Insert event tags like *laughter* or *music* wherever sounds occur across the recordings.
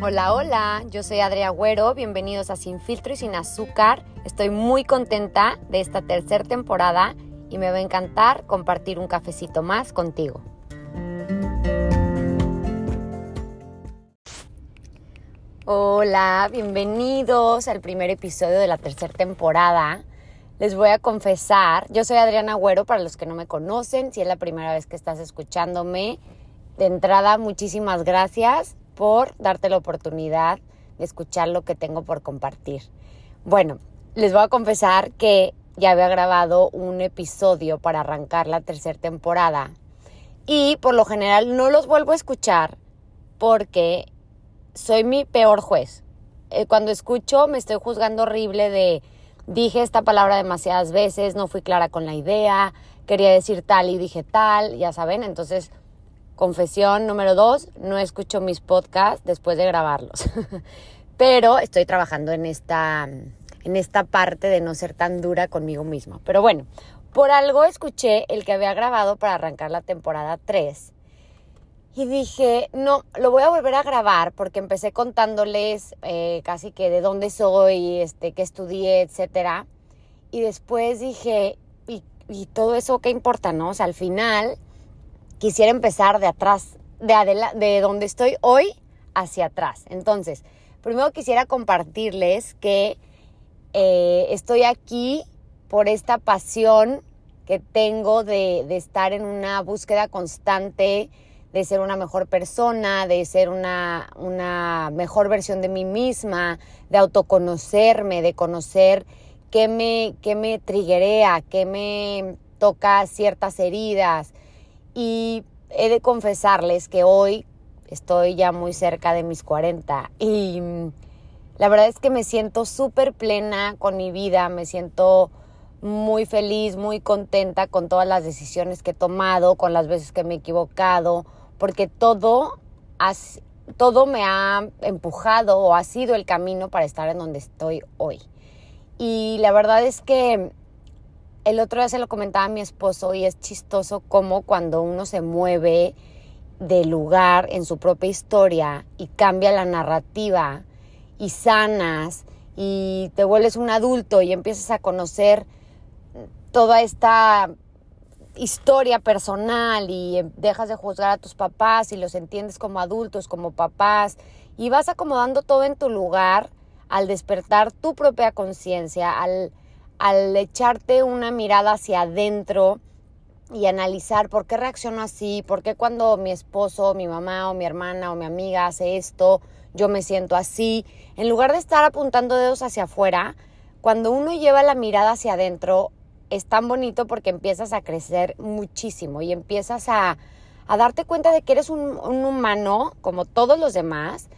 Hola, hola, yo soy Adria Agüero, bienvenidos a Sin Filtro y Sin Azúcar. Estoy muy contenta de esta tercera temporada y me va a encantar compartir un cafecito más contigo. Hola, bienvenidos al primer episodio de la tercera temporada. Les voy a confesar, yo soy Adriana Agüero para los que no me conocen, si es la primera vez que estás escuchándome. De entrada, muchísimas gracias por darte la oportunidad de escuchar lo que tengo por compartir. Bueno, les voy a confesar que ya había grabado un episodio para arrancar la tercera temporada y por lo general no los vuelvo a escuchar porque soy mi peor juez. Eh, cuando escucho me estoy juzgando horrible de dije esta palabra demasiadas veces, no fui clara con la idea, quería decir tal y dije tal, ya saben, entonces Confesión número dos, no escucho mis podcasts después de grabarlos. *laughs* Pero estoy trabajando en esta, en esta parte de no ser tan dura conmigo misma. Pero bueno, por algo escuché el que había grabado para arrancar la temporada 3. Y dije, no, lo voy a volver a grabar porque empecé contándoles eh, casi que de dónde soy, este, qué estudié, etcétera. Y después dije, ¿y, y todo eso qué importa, no? O sea, al final quisiera empezar de atrás, de, de donde estoy hoy hacia atrás. Entonces, primero quisiera compartirles que eh, estoy aquí por esta pasión que tengo de, de, estar en una búsqueda constante, de ser una mejor persona, de ser una, mejor versión de mí misma, de autoconocerme, de conocer qué me, qué me triguea, qué me toca ciertas heridas, y he de confesarles que hoy estoy ya muy cerca de mis 40 y mm, la verdad es que me siento súper plena con mi vida, me siento muy feliz, muy contenta con todas las decisiones que he tomado, con las veces que me he equivocado, porque todo, todo me ha empujado o ha sido el camino para estar en donde estoy hoy. Y la verdad es que el otro día se lo comentaba a mi esposo y es chistoso como cuando uno se mueve de lugar en su propia historia y cambia la narrativa y sanas y te vuelves un adulto y empiezas a conocer toda esta historia personal y dejas de juzgar a tus papás y los entiendes como adultos, como papás y vas acomodando todo en tu lugar al despertar tu propia conciencia, al al echarte una mirada hacia adentro y analizar por qué reacciono así, por qué cuando mi esposo, mi mamá o mi hermana o mi amiga hace esto, yo me siento así, en lugar de estar apuntando dedos hacia afuera, cuando uno lleva la mirada hacia adentro, es tan bonito porque empiezas a crecer muchísimo y empiezas a, a darte cuenta de que eres un, un humano como todos los demás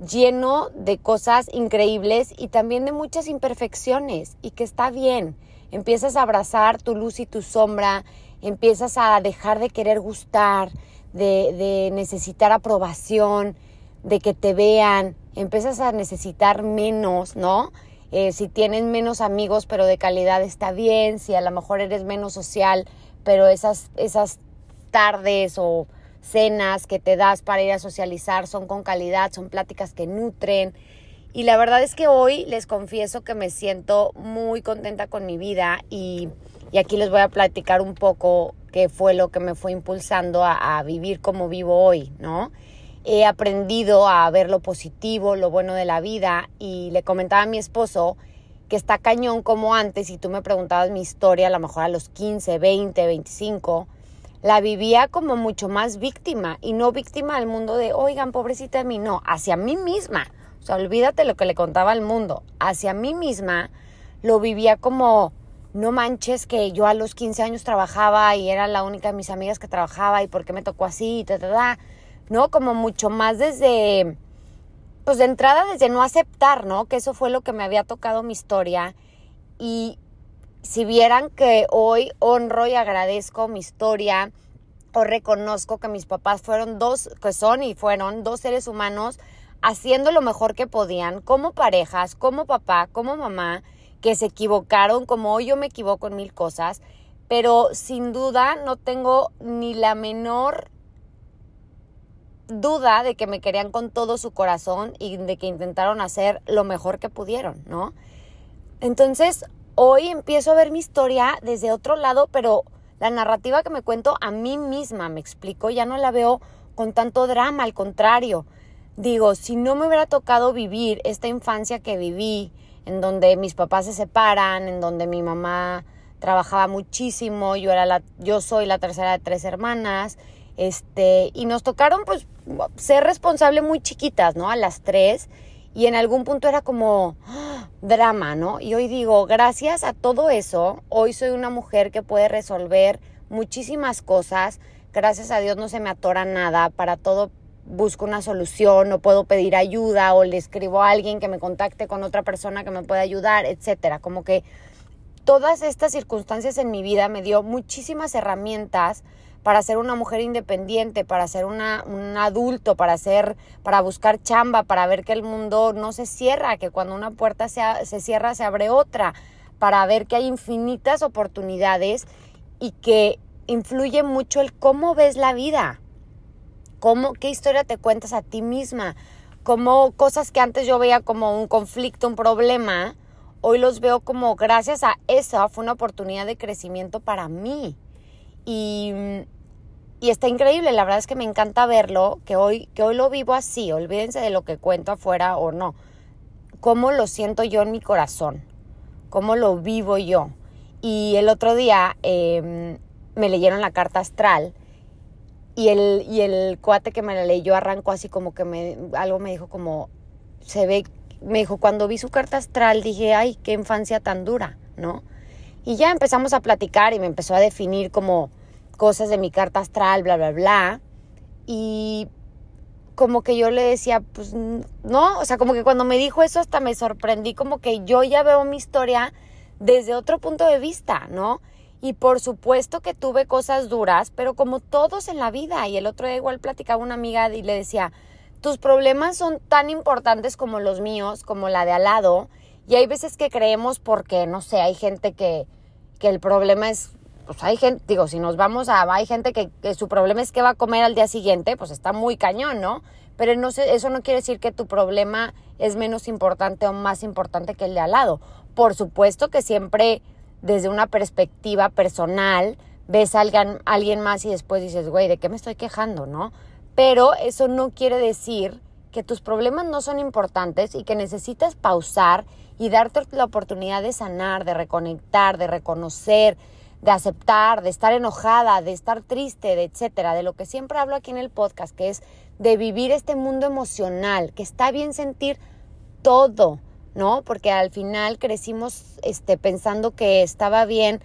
lleno de cosas increíbles y también de muchas imperfecciones y que está bien. Empiezas a abrazar tu luz y tu sombra, empiezas a dejar de querer gustar, de, necesitar aprobación, de que te vean, empiezas a necesitar menos, ¿no? Eh, si tienes menos amigos pero de calidad está bien, si a lo mejor eres menos social, pero esas, esas tardes o cenas que te das para ir a socializar son con calidad, son pláticas que nutren. Y la verdad es que hoy les confieso que me siento muy contenta con mi vida y, aquí les voy a platicar un poco qué fue lo que me fue impulsando a, a vivir como vivo hoy, ¿no? He aprendido a ver lo positivo, lo bueno de la vida y le comentaba a mi esposo que está cañón como antes y tú me preguntabas mi historia a lo mejor a los 15, 20, 25 la vivía como mucho más víctima y no víctima al mundo de, oigan, pobrecita de mí, no, hacia mí misma. O sea, olvídate lo que le contaba al mundo. Hacia mí misma lo vivía como, no manches que yo a los 15 años trabajaba y era la única de mis amigas que trabajaba y por qué me tocó así, ta, ta, ta. ¿no? Como mucho más desde, pues de entrada desde no aceptar, ¿no? Que eso fue lo que me había tocado mi historia y si vieran que hoy honro y agradezco mi historia, o reconozco que mis papás fueron dos, que son y fueron dos seres humanos haciendo lo mejor que podían, como parejas, como papá, como mamá, que se equivocaron, como hoy yo me equivoco en mil cosas, pero sin duda no tengo ni la menor duda de que me querían con todo su corazón y de que intentaron hacer lo mejor que pudieron, ¿no? Entonces, hoy empiezo a ver mi historia desde otro lado, pero la narrativa que me cuento a mí misma, me explico, ya no la veo con tanto drama, al contrario. Digo, si no me hubiera tocado vivir esta infancia que viví, en donde mis papás se separan, en donde mi mamá trabajaba muchísimo, yo era la yo soy la tercera de tres hermanas, este, y nos tocaron pues ser responsable muy chiquitas, ¿no? A las tres y en algún punto era como. Drama, ¿no? Y hoy digo, gracias a todo eso, hoy soy una mujer que puede resolver muchísimas cosas. Gracias a Dios no se me atora nada, para todo busco una solución, o puedo pedir ayuda, o le escribo a alguien que me contacte con otra persona que me pueda ayudar, etcétera. Como que todas estas circunstancias en mi vida me dio muchísimas herramientas para ser una mujer independiente, para ser una, un adulto, para ser, para buscar chamba, para ver que el mundo no se cierra, que cuando una puerta se, se cierra se abre otra, para ver que hay infinitas oportunidades y que influye mucho el cómo ves la vida, cómo, qué historia te cuentas a ti misma, cómo cosas que antes yo veía como un conflicto, un problema, hoy los veo como gracias a eso fue una oportunidad de crecimiento para mí. Y, y, está increíble, la verdad es que me encanta verlo, que hoy, que hoy lo vivo así, olvídense de lo que cuento afuera o no, cómo lo siento yo en mi corazón, cómo lo vivo yo. Y el otro día em, me leyeron la carta astral y el, y el cuate que me la leyó arrancó así como que me, algo me dijo como, se ve, me dijo, cuando vi su carta astral dije, ay, qué infancia tan dura, ¿no? Y ya empezamos a platicar y me empezó a definir como cosas de mi carta astral, bla, bla, bla. Y como que yo le decía, pues no, o sea, como que cuando me dijo eso hasta me sorprendí, como que yo ya veo mi historia desde otro punto de vista, ¿no? Y por supuesto que tuve cosas duras, pero como todos en la vida. Y el otro día igual platicaba una amiga y le decía, tus problemas son tan importantes como los míos, como la de al lado, y hay veces que creemos porque, no sé, hay gente que, que el problema es, pues hay gente, digo, si nos vamos a, hay gente que, su problema es que va a comer al día siguiente, pues está muy cañón, ¿no? Pero no sé, eso no quiere decir que tu problema es menos importante o más importante que el de al lado. Por supuesto que siempre desde una perspectiva personal ves a alguien, a alguien más y después dices, güey, ¿de qué me estoy quejando, no? Pero eso no quiere decir que tus problemas no son importantes y que necesitas pausar y darte la oportunidad de sanar, de reconectar, de reconocer, de aceptar, de estar enojada, de estar triste, de etcétera, de lo que siempre hablo aquí en el podcast, que es de vivir este mundo emocional, que está bien sentir todo, ¿no? Porque al final crecimos este pensando que estaba bien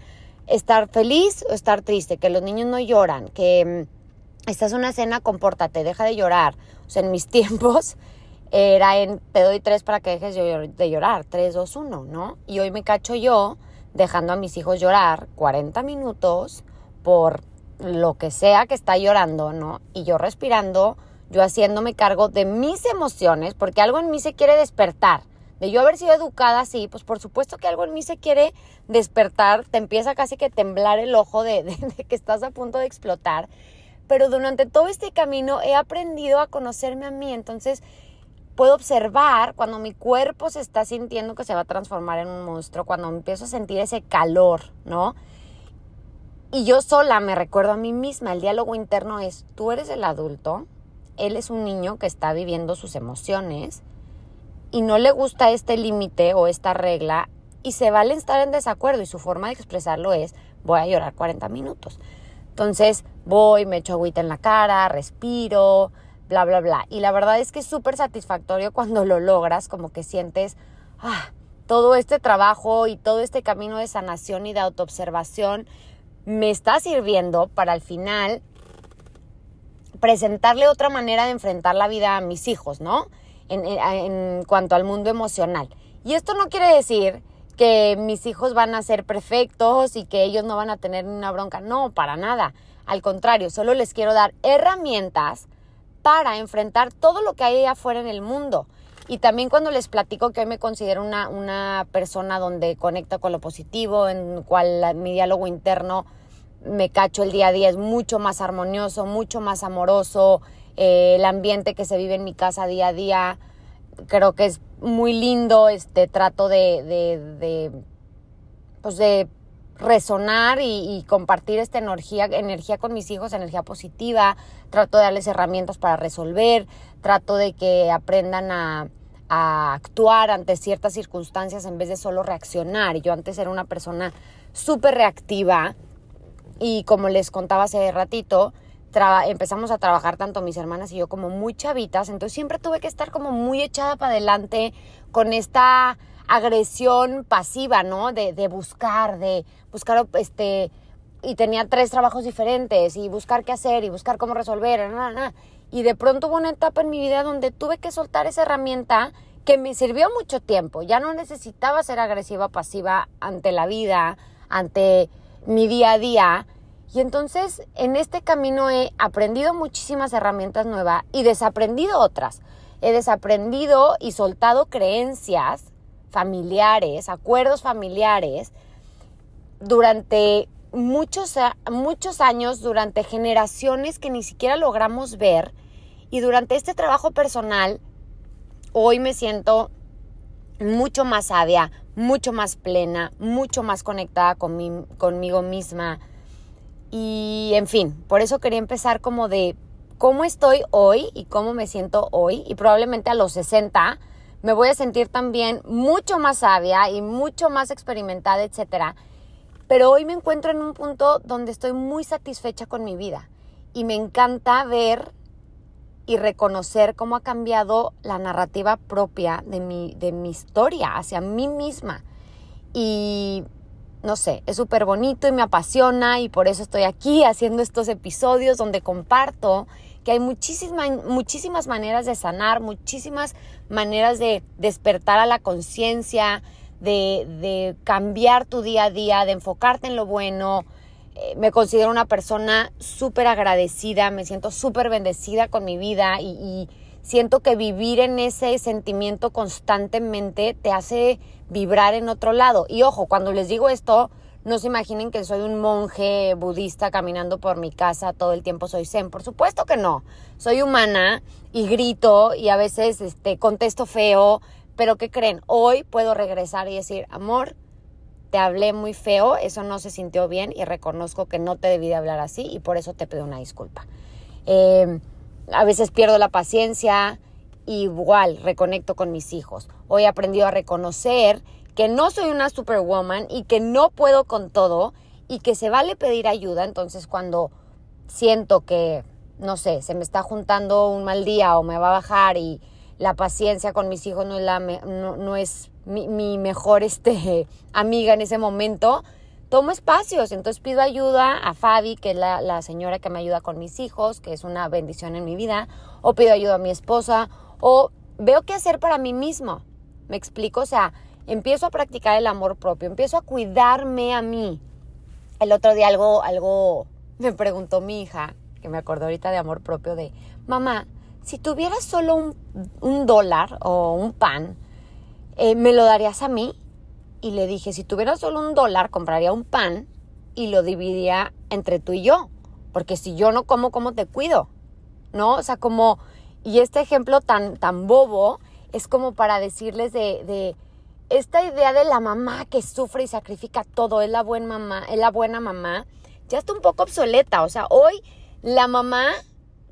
estar feliz o estar triste, que los niños no lloran, que mm, estás en una cena, compórtate, deja de llorar. O sea, en mis *laughs* tiempos era en te doy tres para que dejes de llorar, tres, dos, uno, ¿no? Y hoy me cacho yo dejando a mis hijos llorar 40 minutos por lo que sea que está llorando, ¿no? Y yo respirando, yo haciéndome cargo de mis emociones, porque algo en mí se quiere despertar. De yo haber sido educada así, pues por supuesto que algo en mí se quiere despertar, te empieza casi que temblar el ojo de, de que estás a punto de explotar. Pero durante todo este camino he aprendido a conocerme a mí, entonces puedo observar cuando mi cuerpo se está sintiendo que se va a transformar en un monstruo, cuando empiezo a sentir ese calor, ¿no? Y yo sola me recuerdo a mí misma, el diálogo interno es, tú eres el adulto, él es un niño que está viviendo sus emociones y no le gusta este límite o esta regla y se vale estar en desacuerdo y su forma de expresarlo es, voy a llorar 40 minutos. Entonces voy, me echo agüita en la cara, respiro, bla, bla, bla. Y la verdad es que es súper satisfactorio cuando lo logras, como que sientes ah, todo este trabajo y todo este camino de sanación y de autoobservación me está sirviendo para al final presentarle otra manera de enfrentar la vida a mis hijos, ¿no? En, en, cuanto al mundo emocional. Y esto no quiere decir que mis hijos van a ser perfectos y que ellos no van a tener una bronca. No, para nada. Al contrario, solo les quiero dar herramientas para enfrentar todo lo que hay afuera en el mundo. Y también cuando les platico que hoy me considero una, una persona donde conecta con lo positivo, en cual mi diálogo interno me cacho el día a día es mucho más armonioso, mucho más amoroso eh, el ambiente que se vive en mi casa día a día, creo que es muy lindo, este, trato de, de, pues de resonar y, compartir esta energía, energía con mis hijos, energía positiva, trato de darles herramientas para resolver, trato de que aprendan a, a actuar ante ciertas circunstancias en vez de solo reaccionar. Yo antes era una persona súper reactiva y como les contaba hace ratito, empezamos a trabajar tanto mis hermanas y yo como muy chavitas, entonces siempre tuve que estar como muy echada para adelante con esta agresión pasiva, ¿no? De, buscar, de buscar, este, y tenía tres trabajos diferentes y buscar qué hacer y buscar cómo resolver, y de pronto hubo una etapa en mi vida donde tuve que soltar esa herramienta que me sirvió mucho tiempo. Ya no necesitaba ser agresiva, pasiva ante la vida, ante mi día a día. Y entonces en este camino he aprendido muchísimas herramientas nuevas y desaprendido otras. He desaprendido y soltado creencias familiares, acuerdos familiares durante muchos, muchos años, durante generaciones que ni siquiera logramos ver. Y durante este trabajo personal, hoy me siento mucho más sabia, mucho más plena, mucho más conectada con conmigo misma. Y en fin, por eso quería empezar como de cómo estoy hoy y cómo me siento hoy. Y probablemente a los 60 me voy a sentir también mucho más sabia y mucho más experimentada, etcétera pero hoy me encuentro en un punto donde estoy muy satisfecha con mi vida y me encanta ver y reconocer cómo ha cambiado la narrativa propia de mi, de mi historia hacia mí misma. Y no sé, es súper bonito y me apasiona y por eso estoy aquí haciendo estos episodios donde comparto que hay muchísimas, muchísimas maneras de sanar, muchísimas maneras de despertar a la conciencia, de, cambiar tu día a día, de enfocarte en lo bueno. Eh, me considero una persona súper agradecida, me siento súper bendecida con mi vida y siento que vivir en ese sentimiento constantemente te hace vibrar en otro lado. Y ojo, cuando les digo esto, no se imaginen que soy un monje budista caminando por mi casa todo el tiempo soy zen. Por supuesto que no. Soy humana y grito y a veces este, contesto feo, pero ¿qué creen? Hoy puedo regresar y decir, amor, te hablé muy feo, eso no se sintió bien y reconozco que no te debí de hablar así y por eso te pido una disculpa. Em, a veces pierdo la paciencia, igual reconecto con mis hijos. Hoy he aprendido a reconocer que no soy una superwoman y que no puedo con todo y que se vale pedir ayuda. Entonces cuando siento que, no sé, se me está juntando un mal día o me va a bajar y la paciencia con mis hijos no es, la, no, es mi, mejor *laughs* este, amiga en ese momento, tomo espacios. Entonces pido ayuda a Fabi, que es la, la, señora que me ayuda con mis hijos, que es una bendición en mi vida, o pido ayuda a mi esposa, o veo qué hacer para mí mismo. ¿Me explico? O sea, empiezo a practicar el amor propio, empiezo a cuidarme a mí. El otro día algo, algo me preguntó mi hija, que me acordó ahorita de amor propio, de, mamá, si tuvieras solo un, dólar o un pan, eh, ¿me lo darías a mí? Y le dije, si tuvieras solo un dólar, compraría un pan y lo dividiría entre tú y yo. Porque si yo no como, ¿cómo te cuido? ¿No? O sea, como... Y este ejemplo tan, tan bobo es como para decirles de, de esta idea de la mamá que sufre y sacrifica todo, es la buena mamá, es la buena mamá, ya está un poco obsoleta. O sea, hoy la mamá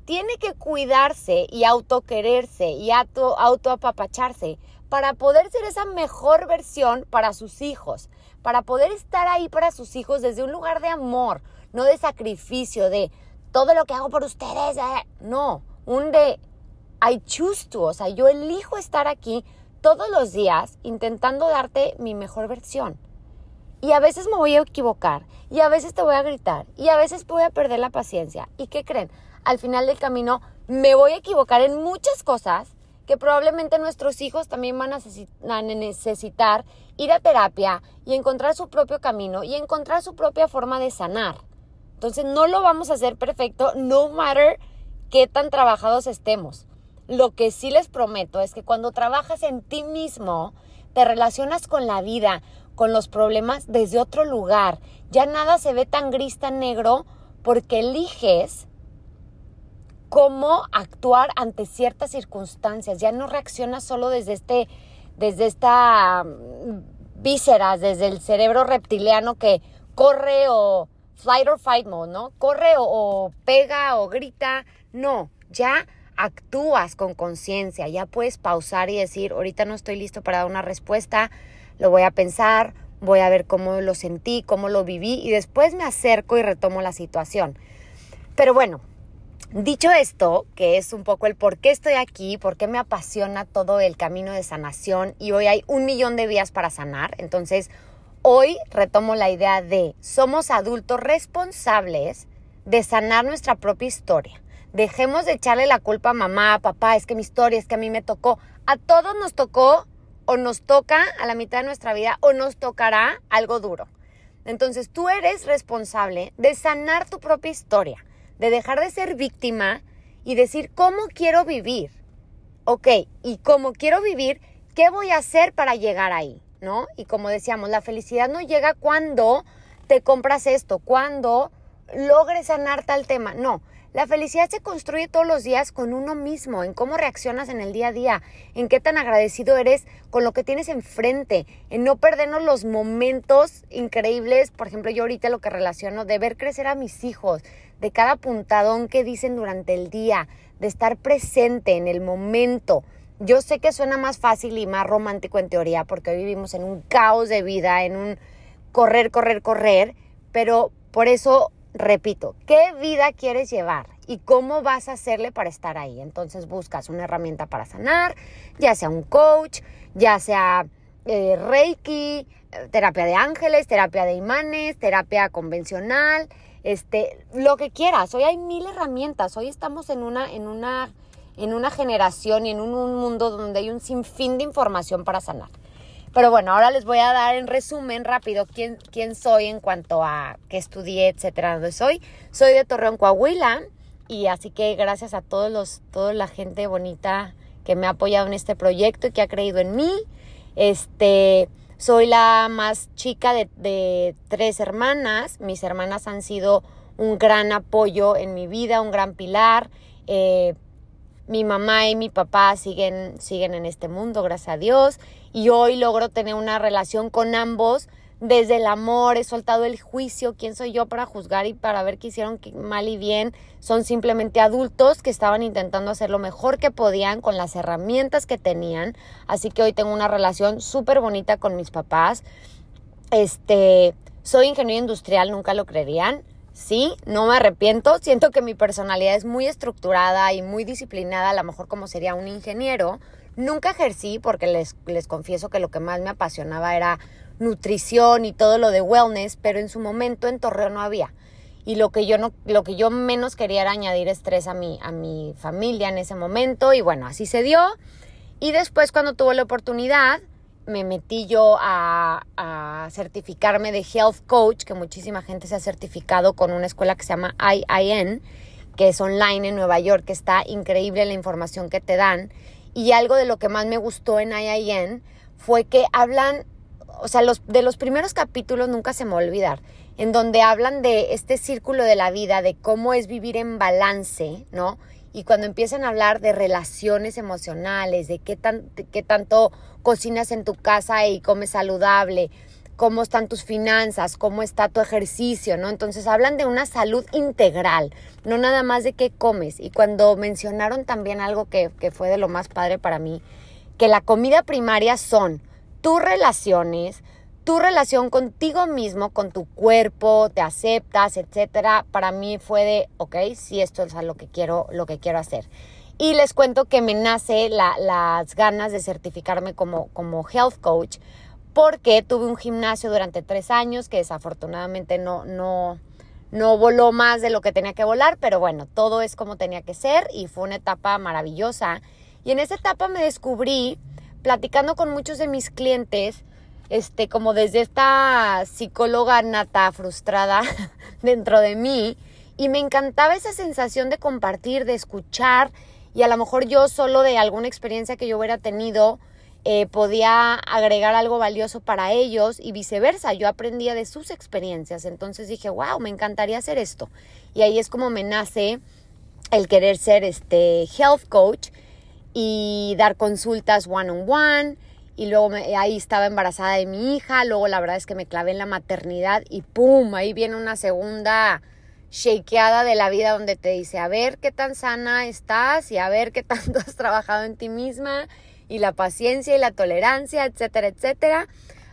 tiene que cuidarse y autoquererse y auto, autoapapacharse para poder ser esa mejor versión para sus hijos, para poder estar ahí para sus hijos desde un lugar de amor, no de sacrificio, de todo lo que hago por ustedes, eh". no, un de I choose to, o sea, yo elijo estar aquí todos los días intentando darte mi mejor versión. Y a veces me voy a equivocar, y a veces te voy a gritar, y a veces voy a perder la paciencia. ¿Y qué creen? al final del camino me voy a equivocar en muchas cosas que probablemente nuestros hijos también van a necesitar ir a terapia y encontrar su propio camino y encontrar su propia forma de sanar. Entonces no lo vamos a hacer perfecto, no matter qué tan trabajados estemos. Lo que sí les prometo es que cuando trabajas en ti mismo, te relacionas con la vida, con los problemas desde otro lugar. Ya nada se ve tan gris, tan negro, porque eliges cómo actuar ante ciertas circunstancias. Ya no reaccionas solo desde este, desde esta mm, vísceras, desde el cerebro reptiliano que corre o flight or fight mode, ¿no? Corre o, o pega o grita. No, ya actúas con conciencia, ya puedes pausar y decir, ahorita no estoy listo para dar una respuesta, lo voy a pensar, voy a ver cómo lo sentí, cómo lo viví y después me acerco y retomo la situación. Pero bueno, dicho esto, que es un poco el por qué estoy aquí, por qué me apasiona todo el camino de sanación y hoy hay un millón de vías para sanar, entonces hoy retomo la idea de somos adultos responsables de sanar nuestra propia historia. Dejemos de echarle la culpa a mamá, a papá, es que mi historia, es que a mí me tocó. A todos nos tocó o nos toca a la mitad de nuestra vida o nos tocará algo duro. Entonces tú eres responsable de sanar tu propia historia, de dejar de ser víctima y decir, ¿cómo quiero vivir? Ok, y cómo quiero vivir, ¿qué voy a hacer para llegar ahí? ¿No? Y como decíamos, la felicidad no llega cuando te compras esto, cuando logres sanar tal tema. No, la felicidad se construye todos los días con uno mismo, en cómo reaccionas en el día a día, en qué tan agradecido eres con lo que tienes enfrente, en no perdernos los momentos increíbles, por ejemplo, yo ahorita lo que relaciono, de ver crecer a mis hijos, de cada puntadón que dicen durante el día, de estar presente en el momento. Yo sé que suena más fácil y más romántico en teoría, porque hoy vivimos en un caos de vida, en un correr, correr, correr, pero por eso repito, ¿qué vida quieres llevar? ¿Y cómo vas a hacerle para estar ahí? Entonces buscas una herramienta para sanar, ya sea un coach, ya sea eh, Reiki, eh, terapia de ángeles, terapia de imanes, terapia convencional, este, lo que quieras. Hoy hay mil herramientas. Hoy estamos en una, en una, en una generación y en un mundo donde hay un sinfín de información para sanar. Pero bueno, ahora les voy a dar en resumen rápido quién, quién soy en cuanto a qué estudié, etcétera, dónde soy. Soy de Torreón, Coahuila, y así que gracias a todos los, toda la gente bonita que me ha apoyado en este proyecto y que ha creído en mí. Este, soy la más chica de, de tres hermanas. Mis hermanas han sido un gran apoyo en mi vida, un gran pilar. Eh, mi mamá y mi papá siguen, siguen en este mundo, gracias a Dios, y hoy logro tener una relación con ambos desde el amor, he soltado el juicio, quién soy yo para juzgar y para ver qué hicieron mal y bien, son simplemente adultos que estaban intentando hacer lo mejor que podían con las herramientas que tenían, así que hoy tengo una relación súper bonita con mis papás, este, soy ingeniero industrial, nunca lo creerían, Sí, no me arrepiento. Siento que mi personalidad es muy estructurada y muy disciplinada, a lo mejor como sería un ingeniero. Nunca ejercí porque les, les confieso que lo que más me apasionaba era nutrición y todo lo de wellness, pero en su momento en Torreón no había. Y lo que yo no, lo que yo menos quería era añadir estrés a mi, a mi familia en ese momento. Y bueno, así se dio. Y después cuando tuve la oportunidad, me metí yo a, certificarme de Health Coach, que muchísima gente se ha certificado con una escuela que se llama IIN, que es online en Nueva York, que está increíble la información que te dan. Y algo de lo que más me gustó en IIN fue que hablan, o sea, los, de los primeros capítulos nunca se me va a olvidar, en donde hablan de este círculo de la vida, de cómo es vivir en balance, ¿no? Y cuando empiezan a hablar de relaciones emocionales, de qué, tan, qué tanto cocinas en tu casa y comes saludable, cómo están tus finanzas, cómo está tu ejercicio, ¿no? Entonces hablan de una salud integral, no nada más de qué comes. Y cuando mencionaron también algo que, que fue de lo más padre para mí, que la comida primaria son tus relaciones, tu relación contigo mismo, con tu cuerpo, te aceptas, etcétera, para mí fue de, ok, sí, esto es lo que quiero, lo que quiero hacer. Y les cuento que me nace las ganas de certificarme como, como health coach porque tuve un gimnasio durante tres años que desafortunadamente no, no, no voló más de lo que tenía que volar, pero bueno, todo es como tenía que ser y fue una etapa maravillosa. Y en esa etapa me descubrí, platicando con muchos de mis clientes, este, como desde esta psicóloga nata frustrada *laughs* dentro de mí, y me encantaba esa sensación de compartir, de escuchar, y a lo mejor yo solo de alguna experiencia que yo hubiera tenido, eh, podía agregar algo valioso para ellos y viceversa. Yo aprendía de sus experiencias. Entonces dije, wow, me encantaría hacer esto. Y ahí es como me nace el querer ser este health coach y dar consultas one on one y luego ahí estaba embarazada de mi hija, luego la verdad es que me clavé en la maternidad y pum, ahí viene una segunda shakeada de la vida donde te dice, a ver qué tan sana estás y a ver qué tanto *laughs* has trabajado en ti misma y la paciencia y la tolerancia, etcétera, etcétera.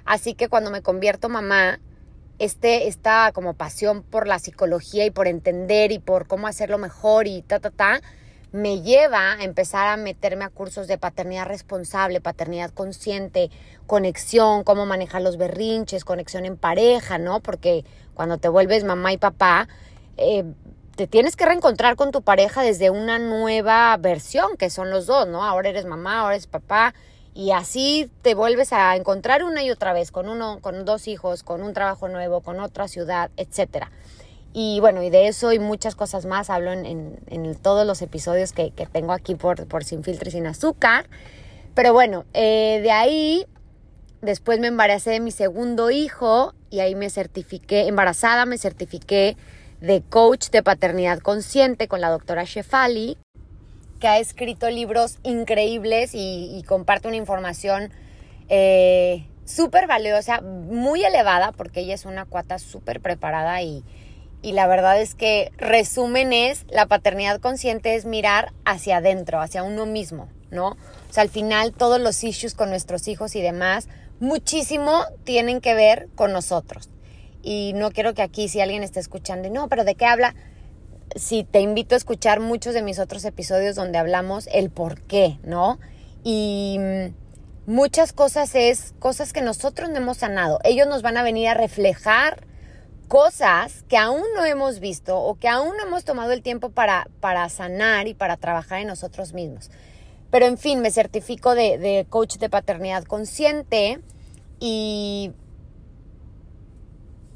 Así que cuando me convierto mamá, este, esta como pasión por la psicología y por entender y por cómo hacerlo mejor y ta, ta, ta, me lleva a empezar a meterme a cursos de paternidad responsable, paternidad consciente, conexión, cómo manejar los berrinches, conexión en pareja, ¿no? Porque cuando te vuelves mamá y papá, eh, te tienes que reencontrar con tu pareja desde una nueva versión, que son los dos, ¿no? Ahora eres mamá, ahora eres papá, y así te vuelves a encontrar una y otra vez con uno, con dos hijos, con un trabajo nuevo, con otra ciudad, etcétera. Y bueno, y de eso y muchas cosas más hablo en, todos los episodios que, tengo aquí por, por Sin Filtro y Sin Azúcar. Pero bueno, eh, de ahí después me embaracé de mi segundo hijo y ahí me certifiqué, embarazada, me certifiqué de coach de paternidad consciente con la doctora Shefali, que ha escrito libros increíbles y, comparte una información eh, súper valiosa, muy elevada, porque ella es una cuata súper preparada y, y la verdad es que resumen es, la paternidad consciente es mirar hacia adentro, hacia uno mismo, ¿no? O sea, al final todos los issues con nuestros hijos y demás, muchísimo tienen que ver con nosotros. Y no quiero que aquí si alguien está escuchando, no, pero ¿de qué habla? Sí, te invito a escuchar muchos de mis otros episodios donde hablamos el por qué, ¿no? Y mm, muchas cosas es cosas que nosotros no hemos sanado. Ellos nos van a venir a reflejar cosas que aún no hemos visto o que aún no hemos tomado el tiempo para, para sanar y para trabajar en nosotros mismos. Pero en fin, me certifico de, coach de paternidad consciente y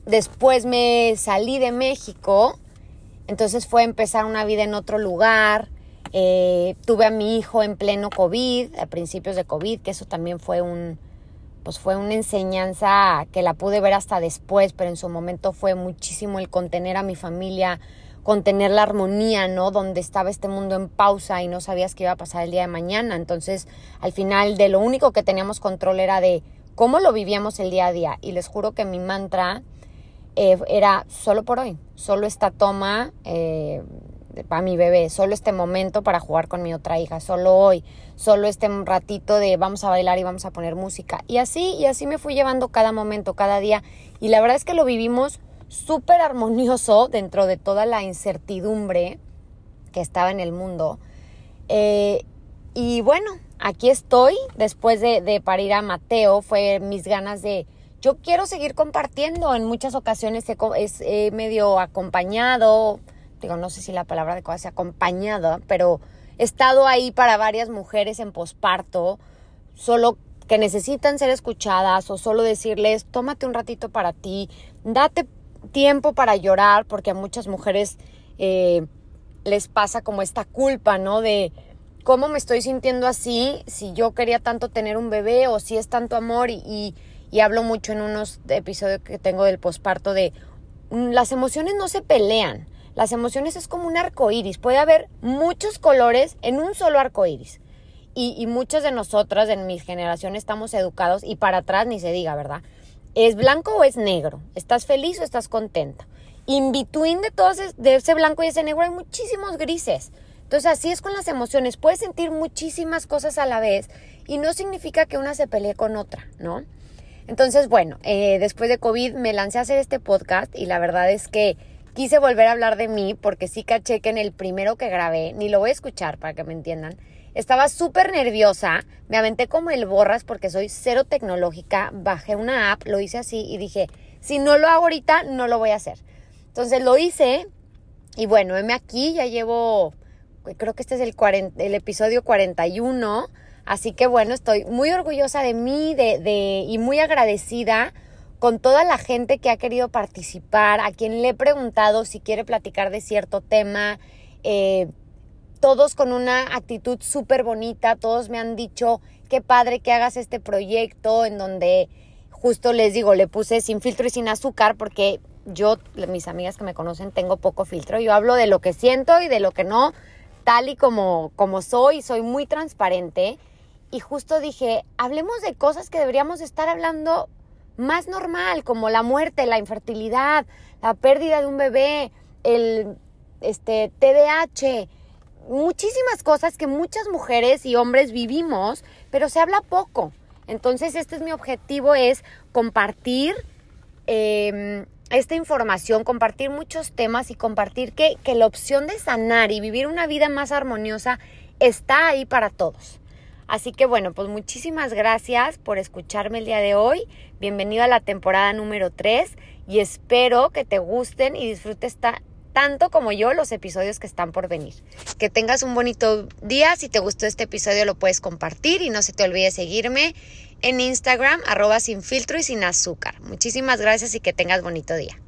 después me salí de México, entonces fue empezar una vida en otro lugar. Eh, tuve a mi hijo en pleno COVID, a principios de COVID, que eso también fue un, pues fue una enseñanza que la pude ver hasta después, pero en su momento fue muchísimo el contener a mi familia, contener la armonía, ¿no? Donde estaba este mundo en pausa y no sabías qué iba a pasar el día de mañana. Entonces, al final, de lo único que teníamos control era de cómo lo vivíamos el día a día. Y les juro que mi mantra eh, era solo por hoy, solo esta toma. Eh, para mi bebé, solo este momento para jugar con mi otra hija, solo hoy, solo este ratito de vamos a bailar y vamos a poner música. Y así, y así me fui llevando cada momento, cada día. Y la verdad es que lo vivimos súper armonioso dentro de toda la incertidumbre que estaba en el mundo. Eh, y bueno, aquí estoy, después de, de parir a Mateo, fue mis ganas de, yo quiero seguir compartiendo, en muchas ocasiones he, he medio acompañado, digo, no sé si la palabra adecuada sea acompañada, pero he estado ahí para varias mujeres en posparto, solo que necesitan ser escuchadas o solo decirles, tómate un ratito para ti, date tiempo para llorar, porque a muchas mujeres eh, les pasa como esta culpa, ¿no? De cómo me estoy sintiendo así, si yo quería tanto tener un bebé o si es tanto amor y, y, hablo mucho en unos episodios que tengo del posparto de mm, las emociones no se pelean, las emociones es como un arco iris. Puede haber muchos colores en un solo arco iris. Y, y muchas de nosotras en mi generación estamos educados y para atrás ni se diga, ¿verdad? ¿Es blanco o es negro? ¿Estás feliz o estás contenta? In between de todo ese, de ese blanco y ese negro hay muchísimos grises. Entonces así es con las emociones. Puedes sentir muchísimas cosas a la vez y no significa que una se pelee con otra, ¿no? Entonces, bueno, eh, después de COVID me lancé a hacer este podcast y la verdad es que quise volver a hablar de mí porque sí caché que en el primero que grabé, ni lo voy a escuchar para que me entiendan, estaba súper nerviosa, me aventé como el borras porque soy cero tecnológica, bajé una app, lo hice así y dije, si no lo hago ahorita, no lo voy a hacer. Entonces lo hice y bueno, heme aquí, ya llevo, creo que este es el, el episodio 41, así que bueno, estoy muy orgullosa de mí de, de, y muy agradecida con toda la gente que ha querido participar, a quien le he preguntado si quiere platicar de cierto tema, eh, todos con una actitud súper bonita, todos me han dicho, qué padre que hagas este proyecto en donde justo les digo, le puse sin filtro y sin azúcar porque yo, mis amigas que me conocen, tengo poco filtro. Yo hablo de lo que siento y de lo que no, tal y como, como soy, soy muy transparente. Y justo dije, hablemos de cosas que deberíamos estar hablando más normal, como la muerte, la infertilidad, la pérdida de un bebé, el este, TDAH, muchísimas cosas que muchas mujeres y hombres vivimos, pero se habla poco. Entonces, este es mi objetivo, es compartir em, esta información, compartir muchos temas y compartir que, que la opción de sanar y vivir una vida más armoniosa está ahí para todos. Así que bueno, pues muchísimas gracias por escucharme el día de hoy. Bienvenido a la temporada número 3 y espero que te gusten y disfrutes tanto como yo los episodios que están por venir. Que tengas un bonito día. Si te gustó este episodio lo puedes compartir y no se te olvide seguirme en Instagram arroba sin filtro y sin azúcar. Muchísimas gracias y que tengas bonito día.